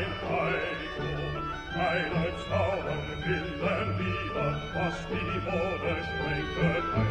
ein Heiligtum, keine Zauber bilden wir, was die Mode sprengt,